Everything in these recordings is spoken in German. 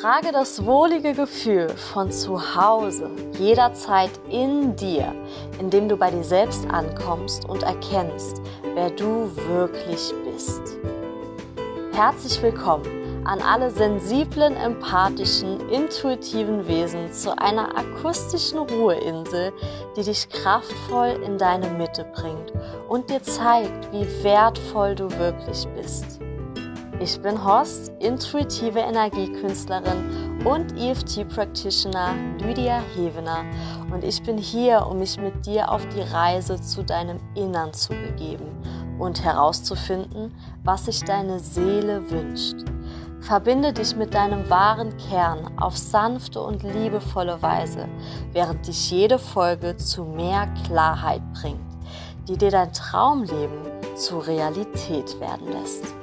Trage das wohlige Gefühl von zu Hause jederzeit in dir, indem du bei dir selbst ankommst und erkennst, wer du wirklich bist. Herzlich willkommen an alle sensiblen, empathischen, intuitiven Wesen zu einer akustischen Ruheinsel, die dich kraftvoll in deine Mitte bringt und dir zeigt, wie wertvoll du wirklich bist. Ich bin Horst, intuitive Energiekünstlerin und EFT-Practitioner Lydia Hevener und ich bin hier, um mich mit dir auf die Reise zu deinem Innern zu begeben und herauszufinden, was sich deine Seele wünscht. Verbinde dich mit deinem wahren Kern auf sanfte und liebevolle Weise, während dich jede Folge zu mehr Klarheit bringt, die dir dein Traumleben zur Realität werden lässt.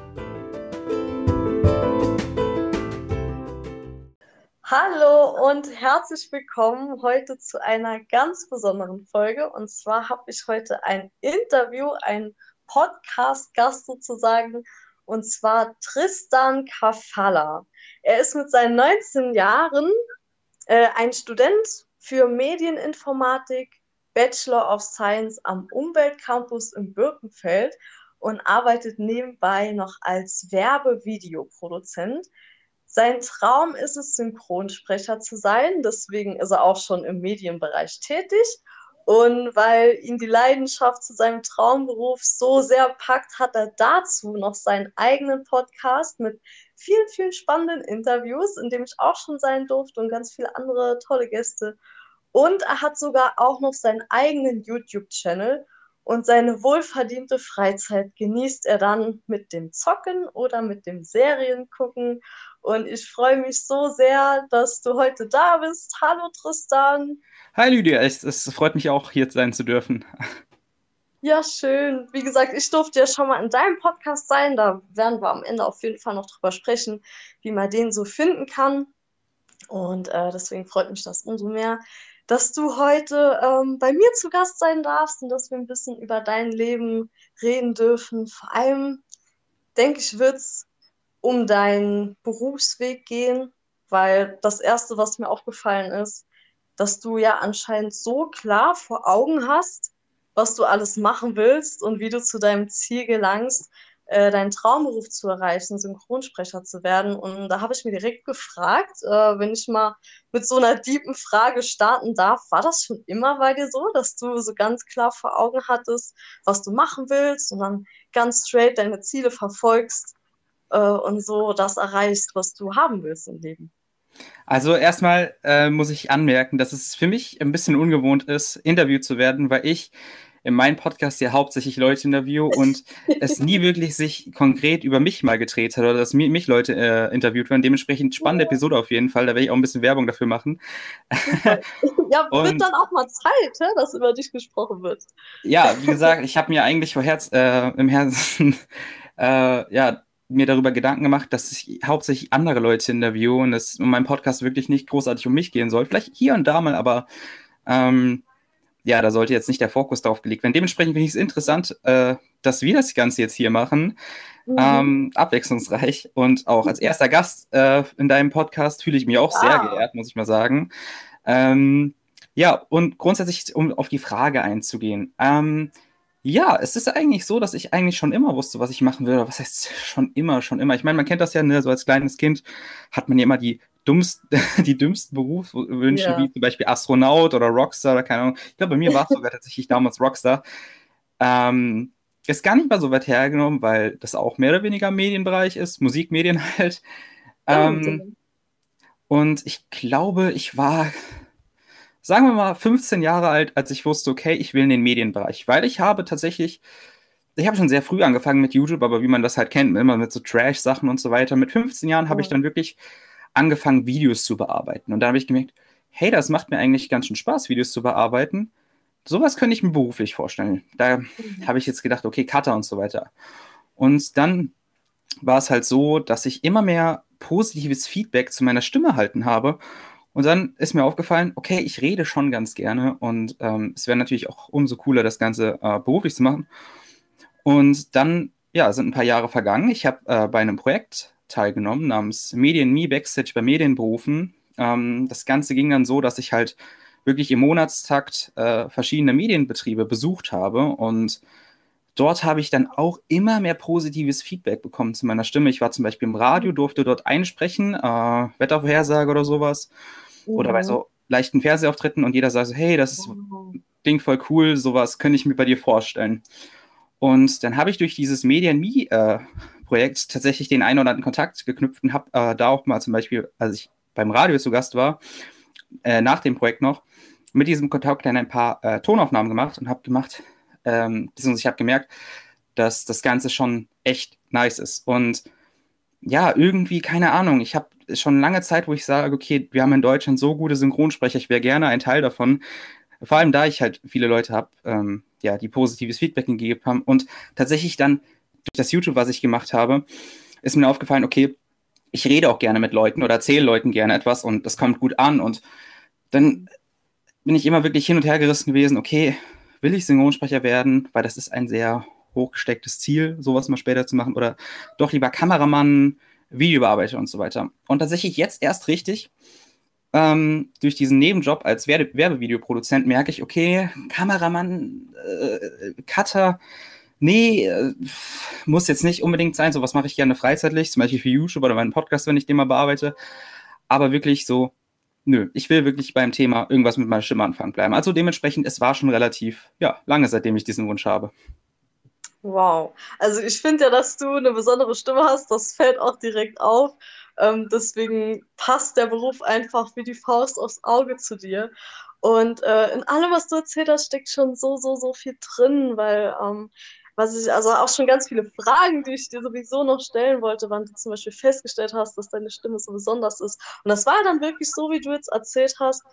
Hallo und herzlich willkommen heute zu einer ganz besonderen Folge. Und zwar habe ich heute ein Interview, ein Podcast-Gast sozusagen, und zwar Tristan Kafala. Er ist mit seinen 19 Jahren äh, ein Student für Medieninformatik, Bachelor of Science am Umweltcampus in Birkenfeld und arbeitet nebenbei noch als Werbevideoproduzent. Sein Traum ist es, Synchronsprecher zu sein. Deswegen ist er auch schon im Medienbereich tätig. Und weil ihn die Leidenschaft zu seinem Traumberuf so sehr packt, hat er dazu noch seinen eigenen Podcast mit vielen, vielen spannenden Interviews, in dem ich auch schon sein durfte und ganz viele andere tolle Gäste. Und er hat sogar auch noch seinen eigenen YouTube-Channel und seine wohlverdiente Freizeit genießt er dann mit dem Zocken oder mit dem Seriengucken. Und ich freue mich so sehr, dass du heute da bist. Hallo Tristan. Hi Lydia, es, es freut mich auch, hier sein zu dürfen. Ja, schön. Wie gesagt, ich durfte ja schon mal in deinem Podcast sein. Da werden wir am Ende auf jeden Fall noch drüber sprechen, wie man den so finden kann. Und äh, deswegen freut mich das umso mehr, dass du heute ähm, bei mir zu Gast sein darfst und dass wir ein bisschen über dein Leben reden dürfen. Vor allem, denke ich, wird es um deinen Berufsweg gehen, weil das Erste, was mir aufgefallen ist, dass du ja anscheinend so klar vor Augen hast, was du alles machen willst und wie du zu deinem Ziel gelangst, äh, deinen Traumberuf zu erreichen, Synchronsprecher zu werden. Und da habe ich mir direkt gefragt, äh, wenn ich mal mit so einer deepen Frage starten darf, war das schon immer bei dir so, dass du so ganz klar vor Augen hattest, was du machen willst und dann ganz straight deine Ziele verfolgst äh, und so das erreichst, was du haben willst im Leben? Also erstmal äh, muss ich anmerken, dass es für mich ein bisschen ungewohnt ist, interviewt zu werden, weil ich in meinem Podcast ja hauptsächlich Leute interview und es nie wirklich sich konkret über mich mal gedreht hat oder dass mich Leute äh, interviewt werden. Dementsprechend spannende ja. Episode auf jeden Fall. Da werde ich auch ein bisschen Werbung dafür machen. ja, und, wird dann auch mal Zeit, dass über dich gesprochen wird. Ja, wie gesagt, ich habe mir eigentlich vor Herz, äh, im Herzen äh, ja, mir darüber Gedanken gemacht, dass ich hauptsächlich andere Leute interviewe und es in meinem Podcast wirklich nicht großartig um mich gehen soll. Vielleicht hier und da mal, aber ähm, ja, da sollte jetzt nicht der Fokus drauf gelegt werden. Dementsprechend finde ich es interessant, äh, dass wir das Ganze jetzt hier machen. Mhm. Ähm, abwechslungsreich und auch als erster Gast äh, in deinem Podcast fühle ich mich auch ah. sehr geehrt, muss ich mal sagen. Ähm, ja, und grundsätzlich, um auf die Frage einzugehen. Ähm, ja, es ist eigentlich so, dass ich eigentlich schon immer wusste, was ich machen will. Was heißt schon immer, schon immer? Ich meine, man kennt das ja, ne? so als kleines Kind hat man ja immer die dummst, die dümmsten Berufswünsche, ja. wie zum Beispiel Astronaut oder Rockstar oder keine Ahnung. Ich glaube, bei mir war es sogar tatsächlich damals Rockstar. Ähm, ist gar nicht mal so weit hergenommen, weil das auch mehr oder weniger Medienbereich ist, Musikmedien halt. Ähm, und ich glaube, ich war, sagen wir mal, 15 Jahre alt, als ich wusste, okay, ich will in den Medienbereich, weil ich habe tatsächlich, ich habe schon sehr früh angefangen mit YouTube, aber wie man das halt kennt, immer mit so Trash-Sachen und so weiter. Mit 15 Jahren habe ich dann wirklich angefangen, Videos zu bearbeiten. Und da habe ich gemerkt, hey, das macht mir eigentlich ganz schön Spaß, Videos zu bearbeiten. Sowas könnte ich mir beruflich vorstellen. Da mhm. habe ich jetzt gedacht, okay, Cutter und so weiter. Und dann war es halt so, dass ich immer mehr positives Feedback zu meiner Stimme erhalten habe. Und dann ist mir aufgefallen, okay, ich rede schon ganz gerne und ähm, es wäre natürlich auch umso cooler, das Ganze äh, beruflich zu machen. Und dann, ja, sind ein paar Jahre vergangen. Ich habe äh, bei einem Projekt teilgenommen, namens Medien Me Backstage bei Medienberufen. Ähm, das Ganze ging dann so, dass ich halt wirklich im Monatstakt äh, verschiedene Medienbetriebe besucht habe und dort habe ich dann auch immer mehr positives Feedback bekommen zu meiner Stimme. Ich war zum Beispiel im Radio, durfte dort einsprechen, äh, Wettervorhersage oder sowas. Mhm. Oder bei so leichten Fernsehauftritten und jeder sagt so, hey, das ist, klingt voll cool, sowas könnte ich mir bei dir vorstellen. Und dann habe ich durch dieses Median Me äh, Projekt tatsächlich den einen oder anderen Kontakt geknüpft und habe äh, da auch mal zum Beispiel, als ich beim Radio zu Gast war, äh, nach dem Projekt noch, mit diesem Kontakt dann ein paar äh, Tonaufnahmen gemacht und habe gemacht, ähm, ich habe gemerkt, dass das Ganze schon echt nice ist. Und ja, irgendwie, keine Ahnung, ich habe schon lange Zeit, wo ich sage, okay, wir haben in Deutschland so gute Synchronsprecher, ich wäre gerne ein Teil davon. Vor allem, da ich halt viele Leute habe, ähm, ja, die positives Feedback gegeben haben. Und tatsächlich dann durch das YouTube, was ich gemacht habe, ist mir aufgefallen, okay, ich rede auch gerne mit Leuten oder erzähle Leuten gerne etwas und das kommt gut an. Und dann bin ich immer wirklich hin und her gerissen gewesen, okay, will ich Synchronsprecher werden, weil das ist ein sehr hochgestecktes Ziel, sowas mal später zu machen, oder doch lieber Kameramann, Videobearbeiter und so weiter. Und tatsächlich jetzt erst richtig, ähm, durch diesen Nebenjob als Werbe Werbevideoproduzent merke ich, okay, Kameramann, äh, Cutter, nee, äh, muss jetzt nicht unbedingt sein. Sowas mache ich gerne freizeitlich, zum Beispiel für YouTube oder meinen Podcast, wenn ich den mal bearbeite. Aber wirklich so, nö, ich will wirklich beim Thema irgendwas mit meiner Stimme anfangen bleiben. Also dementsprechend, es war schon relativ, ja, lange, seitdem ich diesen Wunsch habe. Wow. Also ich finde ja, dass du eine besondere Stimme hast, das fällt auch direkt auf. Ähm, deswegen passt der Beruf einfach wie die Faust aufs Auge zu dir. Und äh, in allem, was du erzählt hast, steckt schon so, so, so viel drin, weil ähm, was ich, also auch schon ganz viele Fragen, die ich dir sowieso noch stellen wollte, wann du zum Beispiel festgestellt hast, dass deine Stimme so besonders ist. Und das war dann wirklich so, wie du jetzt erzählt hast,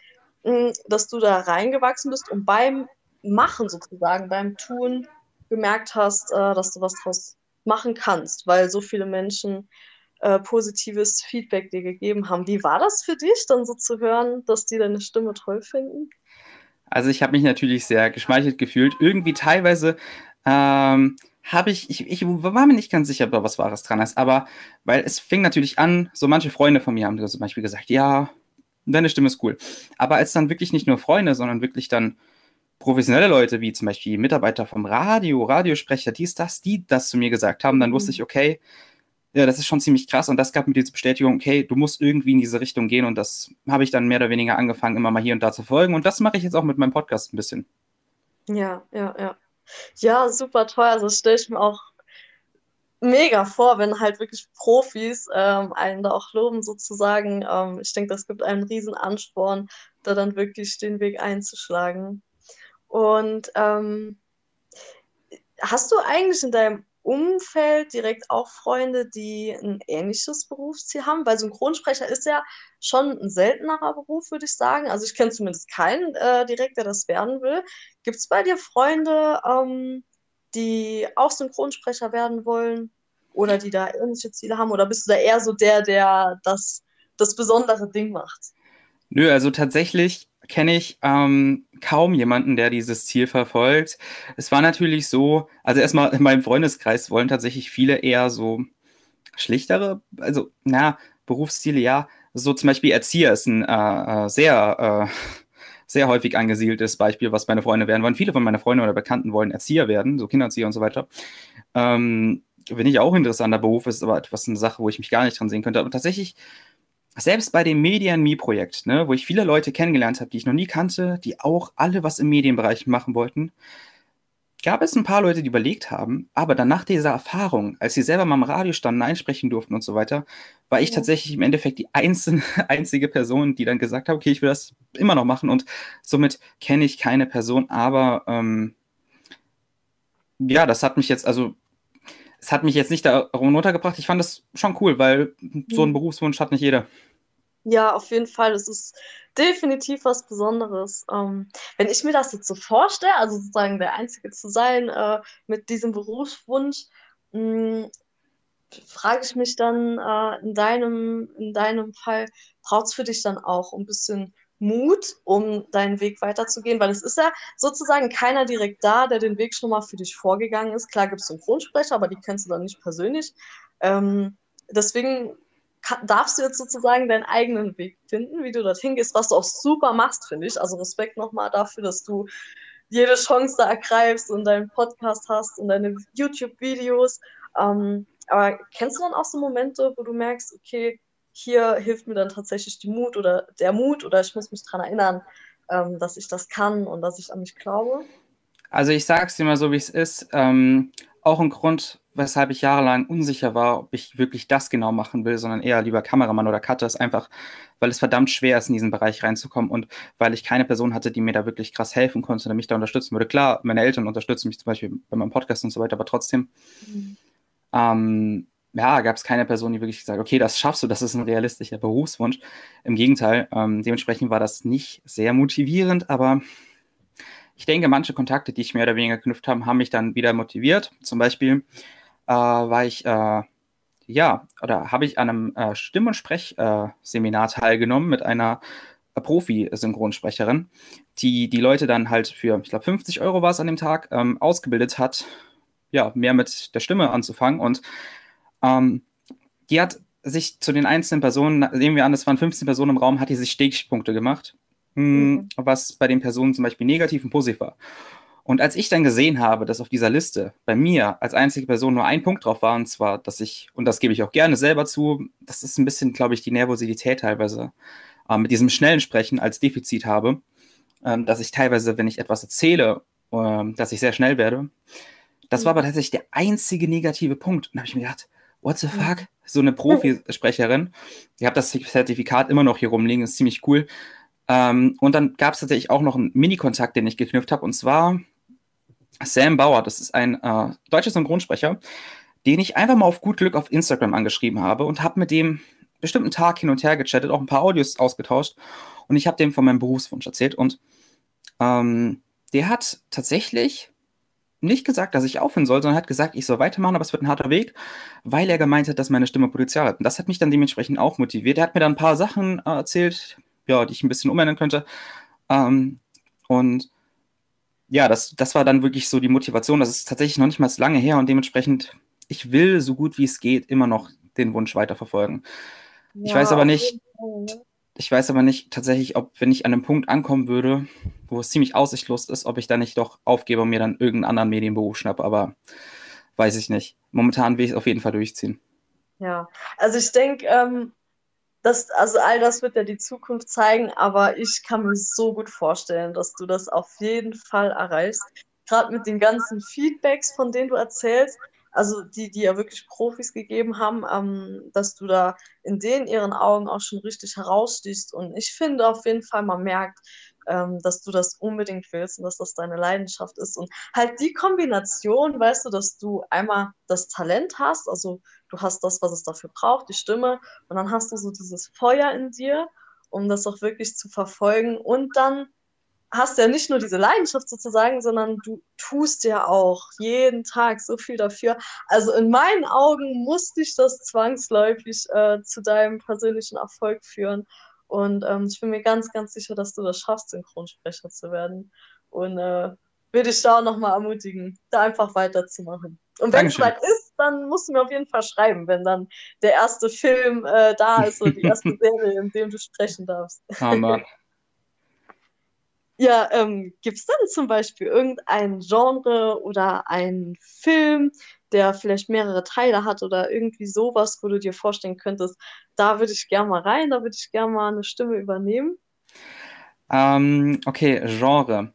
mh, dass du da reingewachsen bist und beim Machen sozusagen, beim Tun gemerkt hast, äh, dass du was draus machen kannst, weil so viele Menschen äh, positives Feedback dir gegeben haben. Wie war das für dich, dann so zu hören, dass die deine Stimme toll finden? Also ich habe mich natürlich sehr geschmeichelt gefühlt. Irgendwie teilweise ähm, habe ich, ich, ich war mir nicht ganz sicher, ob da was Wahres dran ist, aber weil es fing natürlich an, so manche Freunde von mir haben zum Beispiel gesagt, ja, deine Stimme ist cool. Aber als dann wirklich nicht nur Freunde, sondern wirklich dann professionelle Leute, wie zum Beispiel Mitarbeiter vom Radio, Radiosprecher, dies, das, die das zu mir gesagt haben, dann wusste mhm. ich, okay, ja, das ist schon ziemlich krass und das gab mir diese Bestätigung, okay, du musst irgendwie in diese Richtung gehen und das habe ich dann mehr oder weniger angefangen, immer mal hier und da zu folgen und das mache ich jetzt auch mit meinem Podcast ein bisschen. Ja, ja, ja. Ja, super toll. Also stelle ich mir auch mega vor, wenn halt wirklich Profis ähm, einen da auch loben sozusagen. Ähm, ich denke, das gibt einen riesen Ansporn, da dann wirklich den Weg einzuschlagen. Und ähm, hast du eigentlich in deinem Umfeld direkt auch Freunde, die ein ähnliches Berufsziel haben? Weil Synchronsprecher ist ja schon ein seltenerer Beruf, würde ich sagen. Also ich kenne zumindest keinen äh, direkt, der das werden will. Gibt es bei dir Freunde, ähm, die auch Synchronsprecher werden wollen oder die da ähnliche Ziele haben? Oder bist du da eher so der, der das, das besondere Ding macht? Nö, also tatsächlich kenne ich ähm, kaum jemanden, der dieses Ziel verfolgt. Es war natürlich so, also erstmal in meinem Freundeskreis wollen tatsächlich viele eher so schlichtere, also na, Berufsziele, ja. So zum Beispiel Erzieher ist ein äh, äh sehr, äh, sehr häufig angesiedeltes Beispiel, was meine Freunde werden wollen. Viele von meinen Freunden oder Bekannten wollen Erzieher werden, so Kinderzieher und so weiter. Ähm, Finde ich auch interessanter Beruf, ist aber etwas eine Sache, wo ich mich gar nicht dran sehen könnte. Aber tatsächlich selbst bei dem Median Me-Projekt, ne, wo ich viele Leute kennengelernt habe, die ich noch nie kannte, die auch alle was im Medienbereich machen wollten, gab es ein paar Leute, die überlegt haben, aber dann nach dieser Erfahrung, als sie selber mal im Radio standen, einsprechen durften und so weiter, war ich ja. tatsächlich im Endeffekt die einzelne, einzige Person, die dann gesagt hat, okay, ich will das immer noch machen und somit kenne ich keine Person, aber ähm, ja, das hat mich jetzt, also es hat mich jetzt nicht da runtergebracht. Ich fand das schon cool, weil so einen mhm. Berufswunsch hat nicht jeder. Ja, auf jeden Fall. Es ist definitiv was Besonderes. Ähm, wenn ich mir das jetzt so vorstelle, also sozusagen der Einzige zu sein äh, mit diesem Berufswunsch, hm, frage ich mich dann äh, in, deinem, in deinem Fall, braucht es für dich dann auch ein bisschen Mut, um deinen Weg weiterzugehen, weil es ist ja sozusagen keiner direkt da, der den Weg schon mal für dich vorgegangen ist. Klar gibt es Synchronsprecher, aber die kennst du dann nicht persönlich. Ähm, deswegen darfst du jetzt sozusagen deinen eigenen Weg finden, wie du dorthin gehst, was du auch super machst, finde ich. Also Respekt nochmal dafür, dass du jede Chance da ergreifst und deinen Podcast hast und deine YouTube-Videos. Ähm, aber kennst du dann auch so Momente, wo du merkst, okay, hier hilft mir dann tatsächlich die Mut oder der Mut oder ich muss mich daran erinnern, ähm, dass ich das kann und dass ich an mich glaube? Also ich sage es dir mal so, wie es ist. Ähm, auch ein Grund, weshalb ich jahrelang unsicher war, ob ich wirklich das genau machen will, sondern eher lieber Kameramann oder Cutter, ist einfach, weil es verdammt schwer ist, in diesen Bereich reinzukommen und weil ich keine Person hatte, die mir da wirklich krass helfen konnte oder mich da unterstützen würde. Klar, meine Eltern unterstützen mich zum Beispiel bei meinem Podcast und so weiter, aber trotzdem mhm. ähm, ja, gab es keine Person, die wirklich gesagt okay, das schaffst du, das ist ein realistischer Berufswunsch. Im Gegenteil, ähm, dementsprechend war das nicht sehr motivierend, aber ich denke, manche Kontakte, die ich mehr oder weniger geknüpft habe, haben mich dann wieder motiviert. Zum Beispiel äh, war ich, äh, ja, oder habe ich an einem äh, Stimm- und Sprechseminar teilgenommen mit einer Profi-Synchronsprecherin, die die Leute dann halt für, ich glaube, 50 Euro war es an dem Tag, ähm, ausgebildet hat, ja, mehr mit der Stimme anzufangen. Und ähm, die hat sich zu den einzelnen Personen, nehmen wir an, es waren 15 Personen im Raum, hat die sich Stichpunkte gemacht, mh, mhm. was bei den Personen zum Beispiel negativ und positiv war. Und als ich dann gesehen habe, dass auf dieser Liste bei mir als einzige Person nur ein Punkt drauf war, und zwar, dass ich, und das gebe ich auch gerne selber zu, das ist ein bisschen, glaube ich, die Nervosität teilweise äh, mit diesem schnellen Sprechen als Defizit habe, ähm, dass ich teilweise, wenn ich etwas erzähle, äh, dass ich sehr schnell werde. Das mhm. war aber tatsächlich der einzige negative Punkt. Und da habe ich mir gedacht, what the fuck? So eine Profisprecherin. Ich habe das Zertifikat immer noch hier rumliegen, ist ziemlich cool. Ähm, und dann gab es tatsächlich auch noch einen Mini-Kontakt, den ich geknüpft habe. Und zwar Sam Bauer, das ist ein äh, deutscher Synchronsprecher, den ich einfach mal auf gut Glück auf Instagram angeschrieben habe und habe mit dem bestimmten Tag hin und her gechattet, auch ein paar Audios ausgetauscht. Und ich habe dem von meinem Berufswunsch erzählt. Und ähm, der hat tatsächlich nicht gesagt, dass ich aufhören soll, sondern hat gesagt, ich soll weitermachen, aber es wird ein harter Weg, weil er gemeint hat, dass meine Stimme Potenzial hat. Und das hat mich dann dementsprechend auch motiviert. Er hat mir dann ein paar Sachen äh, erzählt, ja, die ich ein bisschen umändern könnte. Ähm, und ja, das, das war dann wirklich so die Motivation. Das ist tatsächlich noch nicht mal so lange her und dementsprechend, ich will so gut wie es geht immer noch den Wunsch weiterverfolgen. Ja, ich weiß aber nicht? Ich weiß aber nicht tatsächlich, ob, wenn ich an einem Punkt ankommen würde, wo es ziemlich aussichtslos ist, ob ich dann nicht doch aufgebe und mir dann irgendeinen anderen Medienberuf schnappe, aber weiß ich nicht. Momentan will ich es auf jeden Fall durchziehen. Ja, also ich denke, ähm, das, also all das wird ja die Zukunft zeigen, aber ich kann mir so gut vorstellen, dass du das auf jeden Fall erreichst. Gerade mit den ganzen Feedbacks, von denen du erzählst, also die, die ja wirklich Profis gegeben haben, ähm, dass du da in denen ihren Augen auch schon richtig herausstichst. Und ich finde auf jeden Fall, man merkt, ähm, dass du das unbedingt willst und dass das deine Leidenschaft ist. Und halt die Kombination, weißt du, dass du einmal das Talent hast, also du hast das, was es dafür braucht, die Stimme, und dann hast du so dieses Feuer in dir, um das auch wirklich zu verfolgen. Und dann hast ja nicht nur diese Leidenschaft sozusagen, sondern du tust ja auch jeden Tag so viel dafür. Also in meinen Augen muss dich das zwangsläufig äh, zu deinem persönlichen Erfolg führen. Und ähm, ich bin mir ganz, ganz sicher, dass du das schaffst, Synchronsprecher zu werden. Und äh, würde ich da auch nochmal ermutigen, da einfach weiterzumachen. Und wenn es weit ist, dann musst du mir auf jeden Fall schreiben, wenn dann der erste Film äh, da ist oder die erste Serie, in dem du sprechen darfst. Hammer. Ja, ähm, gibt es denn zum Beispiel irgendein Genre oder einen Film, der vielleicht mehrere Teile hat oder irgendwie sowas, wo du dir vorstellen könntest, da würde ich gerne mal rein, da würde ich gerne mal eine Stimme übernehmen? Ähm, okay, Genre.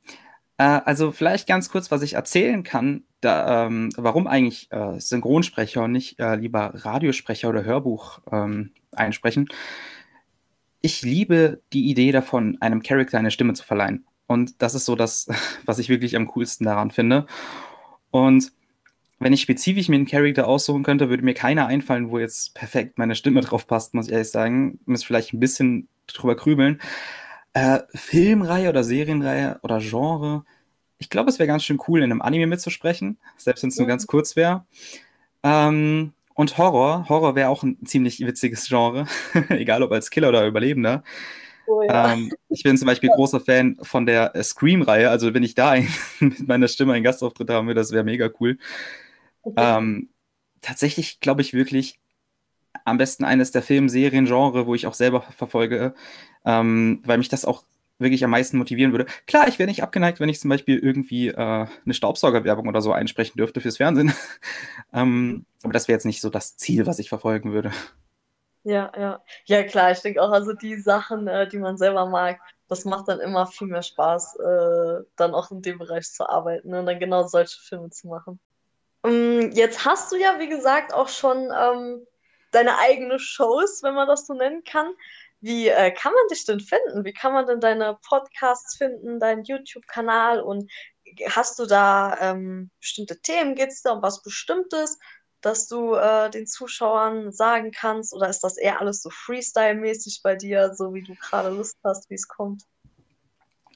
Äh, also vielleicht ganz kurz, was ich erzählen kann, da, ähm, warum eigentlich äh, Synchronsprecher und nicht äh, lieber Radiosprecher oder Hörbuch ähm, einsprechen. Ich liebe die Idee davon, einem Charakter eine Stimme zu verleihen. Und das ist so das, was ich wirklich am coolsten daran finde. Und wenn ich spezifisch mir einen Charakter aussuchen könnte, würde mir keiner einfallen, wo jetzt perfekt meine Stimme drauf passt, muss ich ehrlich sagen. Muss vielleicht ein bisschen drüber krümeln. Äh, Filmreihe oder Serienreihe oder Genre. Ich glaube, es wäre ganz schön cool, in einem Anime mitzusprechen, selbst wenn es nur ganz kurz wäre. Ähm, und Horror. Horror wäre auch ein ziemlich witziges Genre, egal ob als Killer oder Überlebender. Oh, ja. ähm, ich bin zum Beispiel großer Fan von der äh, Scream-Reihe. Also, wenn ich da ein, mit meiner Stimme einen Gastauftritt haben würde, das wäre mega cool. Okay. Ähm, tatsächlich glaube ich wirklich, am besten eines der Film-, Serien, Genre, wo ich auch selber verfolge, ähm, weil mich das auch wirklich am meisten motivieren würde. Klar, ich wäre nicht abgeneigt, wenn ich zum Beispiel irgendwie äh, eine Staubsaugerwerbung oder so einsprechen dürfte fürs Fernsehen. ähm, aber das wäre jetzt nicht so das Ziel, was ich verfolgen würde. Ja, ja. Ja, klar, ich denke auch, also die Sachen, äh, die man selber mag, das macht dann immer viel mehr Spaß, äh, dann auch in dem Bereich zu arbeiten und dann genau solche Filme zu machen. Um, ähm, jetzt hast du ja, wie gesagt, auch schon ähm, deine eigene Shows, wenn man das so nennen kann. Wie äh, kann man dich denn finden? Wie kann man denn deine Podcasts finden, deinen YouTube-Kanal? Und hast du da ähm, bestimmte Themen? Geht es da um was Bestimmtes, dass du äh, den Zuschauern sagen kannst? Oder ist das eher alles so Freestyle-mäßig bei dir, so wie du gerade Lust hast, wie es kommt?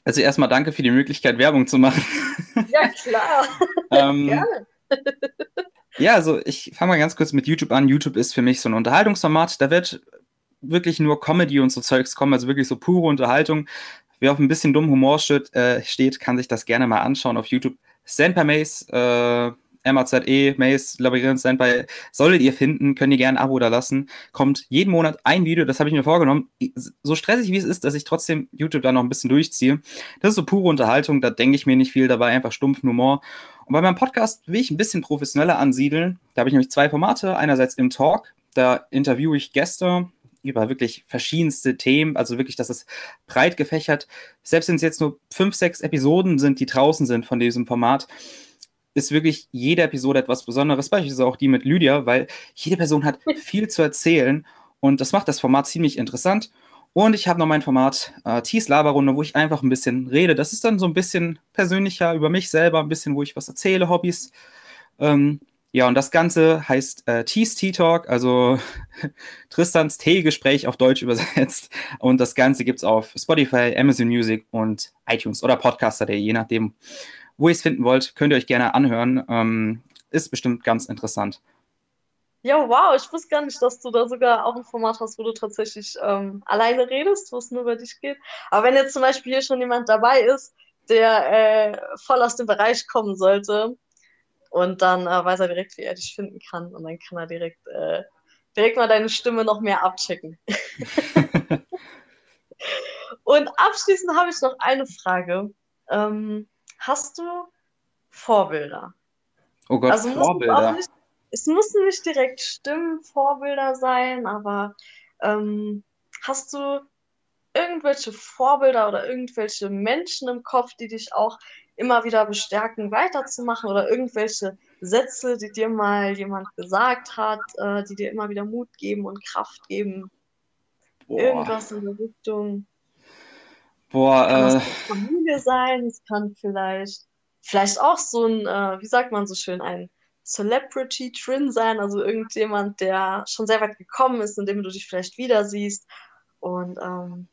Also erstmal danke für die Möglichkeit, Werbung zu machen. Ja, klar. ähm, Gerne. ja, also ich fange mal ganz kurz mit YouTube an. YouTube ist für mich so ein Unterhaltungsformat. Da wird wirklich nur Comedy und so Zeugs kommen, also wirklich so pure Unterhaltung. Wer auf ein bisschen dummen Humor steht, äh, steht kann sich das gerne mal anschauen auf YouTube. Senpai Maze, äh, MAZE, Maze, Labyrinth, Senpai, solltet ihr finden, könnt ihr gerne ein Abo da lassen. Kommt jeden Monat ein Video, das habe ich mir vorgenommen. So stressig wie es ist, dass ich trotzdem YouTube da noch ein bisschen durchziehe. Das ist so pure Unterhaltung, da denke ich mir nicht viel dabei, einfach stumpfen Humor. Und bei meinem Podcast will ich ein bisschen professioneller ansiedeln. Da habe ich nämlich zwei Formate. Einerseits im Talk, da interviewe ich Gäste, über wirklich verschiedenste Themen, also wirklich, das ist breit gefächert. Selbst wenn es jetzt nur fünf, sechs Episoden sind, die draußen sind von diesem Format, ist wirklich jede Episode etwas Besonderes, beispielsweise auch die mit Lydia, weil jede Person hat viel zu erzählen und das macht das Format ziemlich interessant. Und ich habe noch mein Format äh, Tees Laberrunde, wo ich einfach ein bisschen rede. Das ist dann so ein bisschen persönlicher über mich selber, ein bisschen, wo ich was erzähle, Hobbys. Ähm, ja, und das Ganze heißt äh, Tees Tea Talk, also Tristans Teegespräch auf Deutsch übersetzt. Und das Ganze gibt es auf Spotify, Amazon Music und iTunes oder Podcaster.de, je nachdem, wo ihr es finden wollt, könnt ihr euch gerne anhören. Ähm, ist bestimmt ganz interessant. Ja, wow, ich wusste gar nicht, dass du da sogar auch ein Format hast, wo du tatsächlich ähm, alleine redest, wo es nur über dich geht. Aber wenn jetzt zum Beispiel hier schon jemand dabei ist, der äh, voll aus dem Bereich kommen sollte, und dann äh, weiß er direkt, wie er dich finden kann. Und dann kann er direkt, äh, direkt mal deine Stimme noch mehr abchecken. und abschließend habe ich noch eine Frage. Ähm, hast du Vorbilder? Oh Gott, also Vorbilder. Nicht, es müssen nicht direkt Stimmenvorbilder sein, aber ähm, hast du irgendwelche Vorbilder oder irgendwelche Menschen im Kopf, die dich auch immer wieder bestärken, weiterzumachen oder irgendwelche Sätze, die dir mal jemand gesagt hat, äh, die dir immer wieder Mut geben und Kraft geben. Boah. Irgendwas in der Richtung. Boah, kann äh... Familie sein, es kann vielleicht, vielleicht auch so ein, äh, wie sagt man so schön, ein Celebrity drin sein, also irgendjemand, der schon sehr weit gekommen ist, in dem du dich vielleicht wieder siehst und ähm,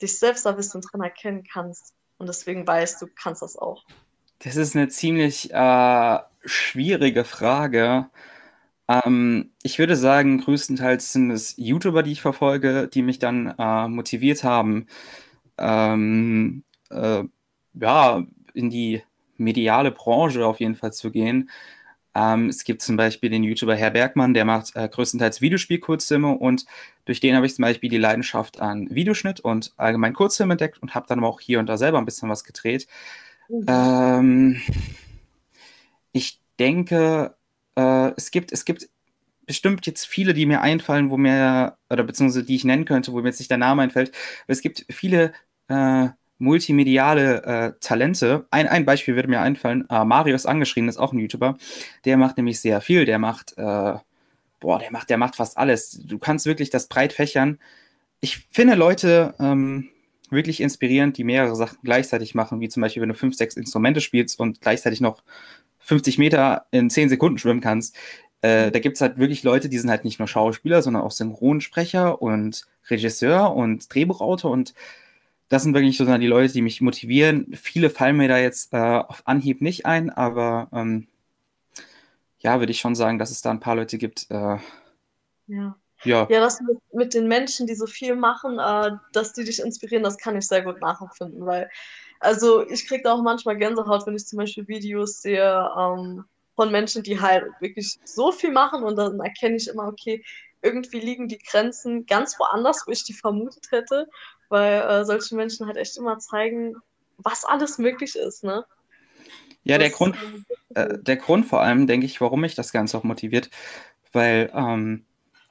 dich selbst da ein bisschen drin erkennen kannst. Und deswegen weißt du, kannst das auch. Das ist eine ziemlich äh, schwierige Frage. Ähm, ich würde sagen, größtenteils sind es YouTuber, die ich verfolge, die mich dann äh, motiviert haben, ähm, äh, ja, in die mediale Branche auf jeden Fall zu gehen. Ähm, es gibt zum Beispiel den YouTuber Herr Bergmann, der macht äh, größtenteils Videospiel-Kurzfilme und durch den habe ich zum Beispiel die Leidenschaft an Videoschnitt und allgemein Kurzfilm entdeckt und habe dann auch hier und da selber ein bisschen was gedreht. Mhm. Ähm, ich denke, äh, es gibt, es gibt bestimmt jetzt viele, die mir einfallen, wo mir, oder beziehungsweise die ich nennen könnte, wo mir jetzt nicht der Name einfällt, aber es gibt viele äh, multimediale äh, Talente. Ein, ein Beispiel würde mir einfallen. Äh, Marius angeschrieben ist auch ein YouTuber. Der macht nämlich sehr viel. Der macht, äh, boah, der macht, der macht fast alles. Du kannst wirklich das breit fächern. Ich finde Leute ähm, wirklich inspirierend, die mehrere Sachen gleichzeitig machen, wie zum Beispiel, wenn du fünf, sechs Instrumente spielst und gleichzeitig noch 50 Meter in 10 Sekunden schwimmen kannst. Äh, da gibt es halt wirklich Leute, die sind halt nicht nur Schauspieler, sondern auch Synchronsprecher und Regisseur und Drehbuchautor und das sind wirklich so die Leute, die mich motivieren. Viele fallen mir da jetzt äh, auf Anhieb nicht ein, aber ähm, ja, würde ich schon sagen, dass es da ein paar Leute gibt. Äh, ja. Ja. ja, das mit, mit, den Menschen, die so viel machen, äh, dass die dich inspirieren, das kann ich sehr gut nachempfinden, weil, also ich kriege da auch manchmal Gänsehaut, wenn ich zum Beispiel Videos sehe, ähm, von Menschen, die halt wirklich so viel machen und dann erkenne ich immer, okay, irgendwie liegen die Grenzen ganz woanders, wo ich die vermutet hätte, weil äh, solche Menschen halt echt immer zeigen, was alles möglich ist, ne? Ja, der Grund, äh, der Grund vor allem, denke ich, warum mich das Ganze auch motiviert, weil ähm,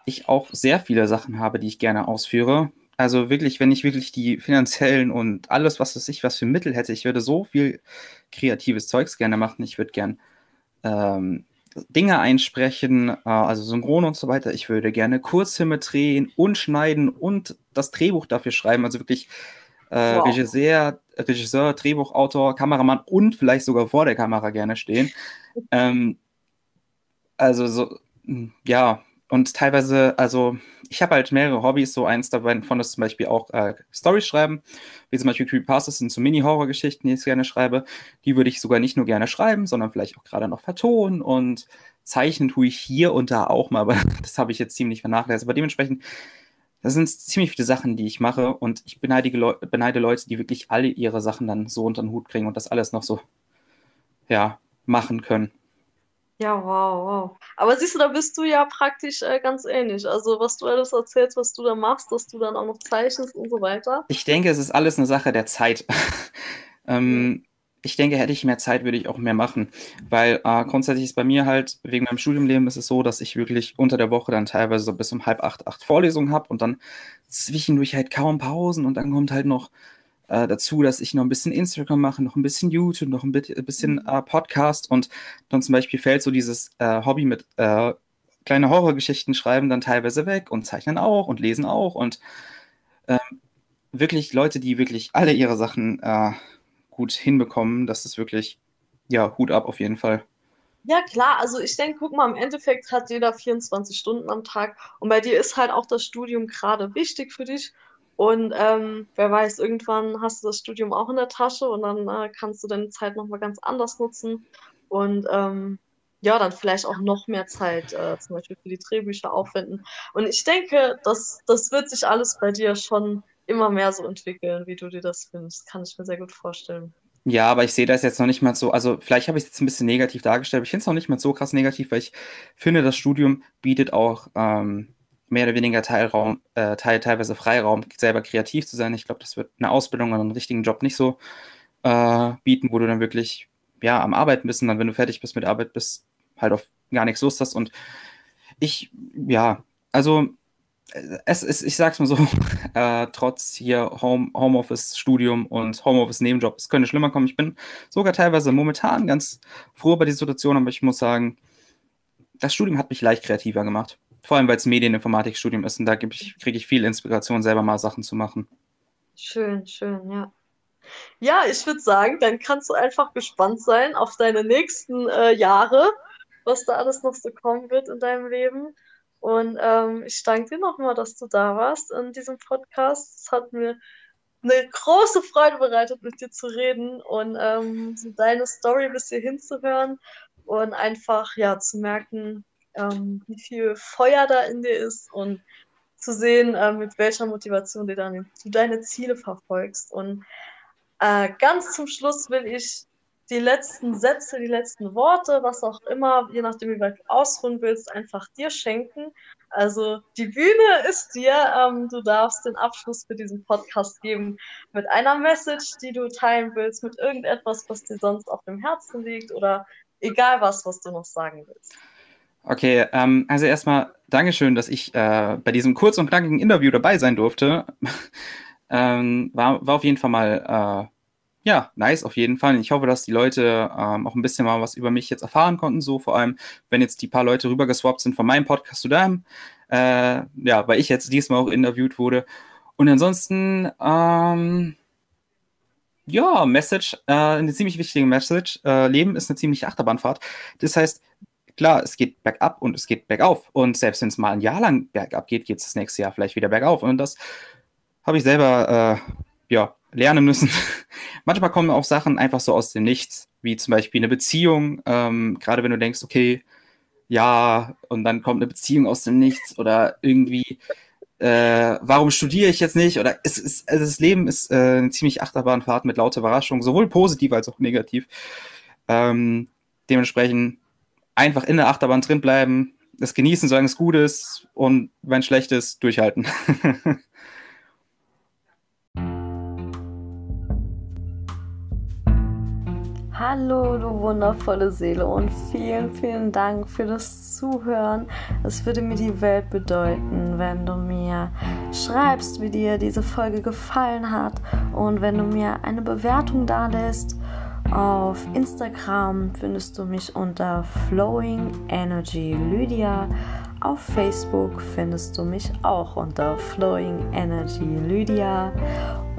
ich auch sehr viele Sachen habe, die ich gerne ausführe. Also wirklich, wenn ich wirklich die finanziellen und alles, was weiß ich, was für Mittel hätte, ich würde so viel kreatives Zeugs gerne machen. Ich würde gern ähm, Dinge einsprechen, äh, also Synchron und so weiter. Ich würde gerne Kurzfilme drehen und schneiden und das Drehbuch dafür schreiben. Also wirklich äh, wow. Regisseur, Regisseur, Drehbuchautor, Kameramann und vielleicht sogar vor der Kamera gerne stehen. ähm, also so, ja, und teilweise, also ich habe halt mehrere Hobbys, so eins davon ist zum Beispiel auch äh, Storys schreiben, wie zum Beispiel Creepypastas sind so Mini-Horror-Geschichten, die ich gerne schreibe. Die würde ich sogar nicht nur gerne schreiben, sondern vielleicht auch gerade noch vertonen und zeichnen tue ich hier und da auch mal, aber das habe ich jetzt ziemlich vernachlässigt. Aber dementsprechend, das sind ziemlich viele Sachen, die ich mache und ich beneide, Leu beneide Leute, die wirklich alle ihre Sachen dann so unter den Hut kriegen und das alles noch so, ja, machen können. Ja, wow, wow. Aber siehst du, da bist du ja praktisch äh, ganz ähnlich. Also, was du alles erzählst, was du da machst, dass du dann auch noch zeichnest und so weiter. Ich denke, es ist alles eine Sache der Zeit. ähm, ich denke, hätte ich mehr Zeit, würde ich auch mehr machen. Weil äh, grundsätzlich ist bei mir halt, wegen meinem Studiumleben ist es so, dass ich wirklich unter der Woche dann teilweise so bis um halb acht, acht Vorlesungen habe und dann zwischendurch halt kaum Pausen und dann kommt halt noch äh, dazu, dass ich noch ein bisschen Instagram mache, noch ein bisschen YouTube, noch ein bisschen mhm. äh, Podcast und dann zum Beispiel fällt so dieses äh, Hobby mit äh, kleine Horrorgeschichten schreiben dann teilweise weg und zeichnen auch und lesen auch und ähm, wirklich Leute, die wirklich alle ihre Sachen äh, gut hinbekommen, das ist wirklich, ja, Hut ab auf jeden Fall. Ja, klar, also ich denke, guck mal, im Endeffekt hat jeder 24 Stunden am Tag und bei dir ist halt auch das Studium gerade wichtig für dich und ähm, wer weiß, irgendwann hast du das Studium auch in der Tasche und dann äh, kannst du deine Zeit nochmal ganz anders nutzen und ähm, ja, dann vielleicht auch noch mehr Zeit äh, zum Beispiel für die Drehbücher aufwenden. Und ich denke, das, das wird sich alles bei dir schon immer mehr so entwickeln, wie du dir das findest. Kann ich mir sehr gut vorstellen. Ja, aber ich sehe das jetzt noch nicht mal so, also vielleicht habe ich es jetzt ein bisschen negativ dargestellt, aber ich finde es noch nicht mal so krass negativ, weil ich finde, das Studium bietet auch ähm, mehr oder weniger Teilraum, äh, teil, teilweise Freiraum, selber kreativ zu sein. Ich glaube, das wird eine Ausbildung oder einen richtigen Job nicht so äh, bieten, wo du dann wirklich ja, am Arbeiten bist und dann, wenn du fertig bist mit Arbeit, bist, halt auf gar nichts Lust hast. Und ich, ja, also es ist, ich sag's mal so, äh, trotz hier Home, Homeoffice, Studium und Homeoffice Nebenjob, es könnte schlimmer kommen. Ich bin sogar teilweise momentan ganz froh bei der Situation, aber ich muss sagen, das Studium hat mich leicht kreativer gemacht. Vor allem, weil es Medieninformatikstudium ist und da kriege ich viel Inspiration, selber mal Sachen zu machen. Schön, schön, ja. Ja, ich würde sagen, dann kannst du einfach gespannt sein auf deine nächsten äh, Jahre, was da alles noch so kommen wird in deinem Leben. Und ähm, ich danke dir nochmal, dass du da warst in diesem Podcast. Es hat mir eine große Freude bereitet, mit dir zu reden und ähm, deine Story bis hierhin zu hören und einfach ja zu merken, ähm, wie viel Feuer da in dir ist und zu sehen, äh, mit welcher Motivation du, dann, du deine Ziele verfolgst. Und äh, ganz zum Schluss will ich die letzten Sätze, die letzten Worte, was auch immer, je nachdem, wie weit du ausruhen willst, einfach dir schenken. Also die Bühne ist dir. Ähm, du darfst den Abschluss für diesen Podcast geben mit einer Message, die du teilen willst, mit irgendetwas, was dir sonst auf dem Herzen liegt oder egal was, was du noch sagen willst. Okay, ähm, also erstmal Dankeschön, dass ich äh, bei diesem kurz und knackigen Interview dabei sein durfte. ähm, war, war auf jeden Fall mal, äh, ja, nice auf jeden Fall. Ich hoffe, dass die Leute ähm, auch ein bisschen mal was über mich jetzt erfahren konnten, so vor allem, wenn jetzt die paar Leute rübergeswappt sind von meinem Podcast zu deinem. Äh, ja, weil ich jetzt diesmal auch interviewt wurde. Und ansonsten, ähm, ja, Message, äh, eine ziemlich wichtige Message. Äh, Leben ist eine ziemliche Achterbahnfahrt. Das heißt, klar, es geht bergab und es geht bergauf. Und selbst wenn es mal ein Jahr lang bergab geht, geht es das nächste Jahr vielleicht wieder bergauf. Und das habe ich selber äh, ja, lernen müssen. Manchmal kommen auch Sachen einfach so aus dem Nichts, wie zum Beispiel eine Beziehung. Ähm, gerade wenn du denkst, okay, ja, und dann kommt eine Beziehung aus dem Nichts oder irgendwie, äh, warum studiere ich jetzt nicht? Oder es ist, also das Leben ist äh, eine ziemlich Achterbahnfahrt mit lauter Überraschungen, sowohl positiv als auch negativ. Ähm, dementsprechend einfach in der Achterbahn drin bleiben, es genießen, solange es gut ist und wenn schlecht ist, durchhalten. Hallo, du wundervolle Seele und vielen, vielen Dank für das Zuhören. Es würde mir die Welt bedeuten, wenn du mir schreibst, wie dir diese Folge gefallen hat und wenn du mir eine Bewertung da lässt. Auf Instagram findest du mich unter Flowing Energy Lydia. Auf Facebook findest du mich auch unter Flowing Energy Lydia.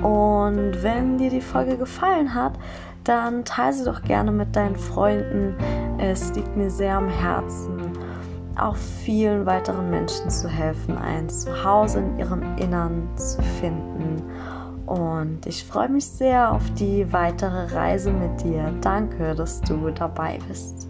Und wenn dir die Folge gefallen hat, dann teile sie doch gerne mit deinen Freunden. Es liegt mir sehr am Herzen, auch vielen weiteren Menschen zu helfen, ein Zuhause in ihrem Innern zu finden. Und ich freue mich sehr auf die weitere Reise mit dir. Danke, dass du dabei bist.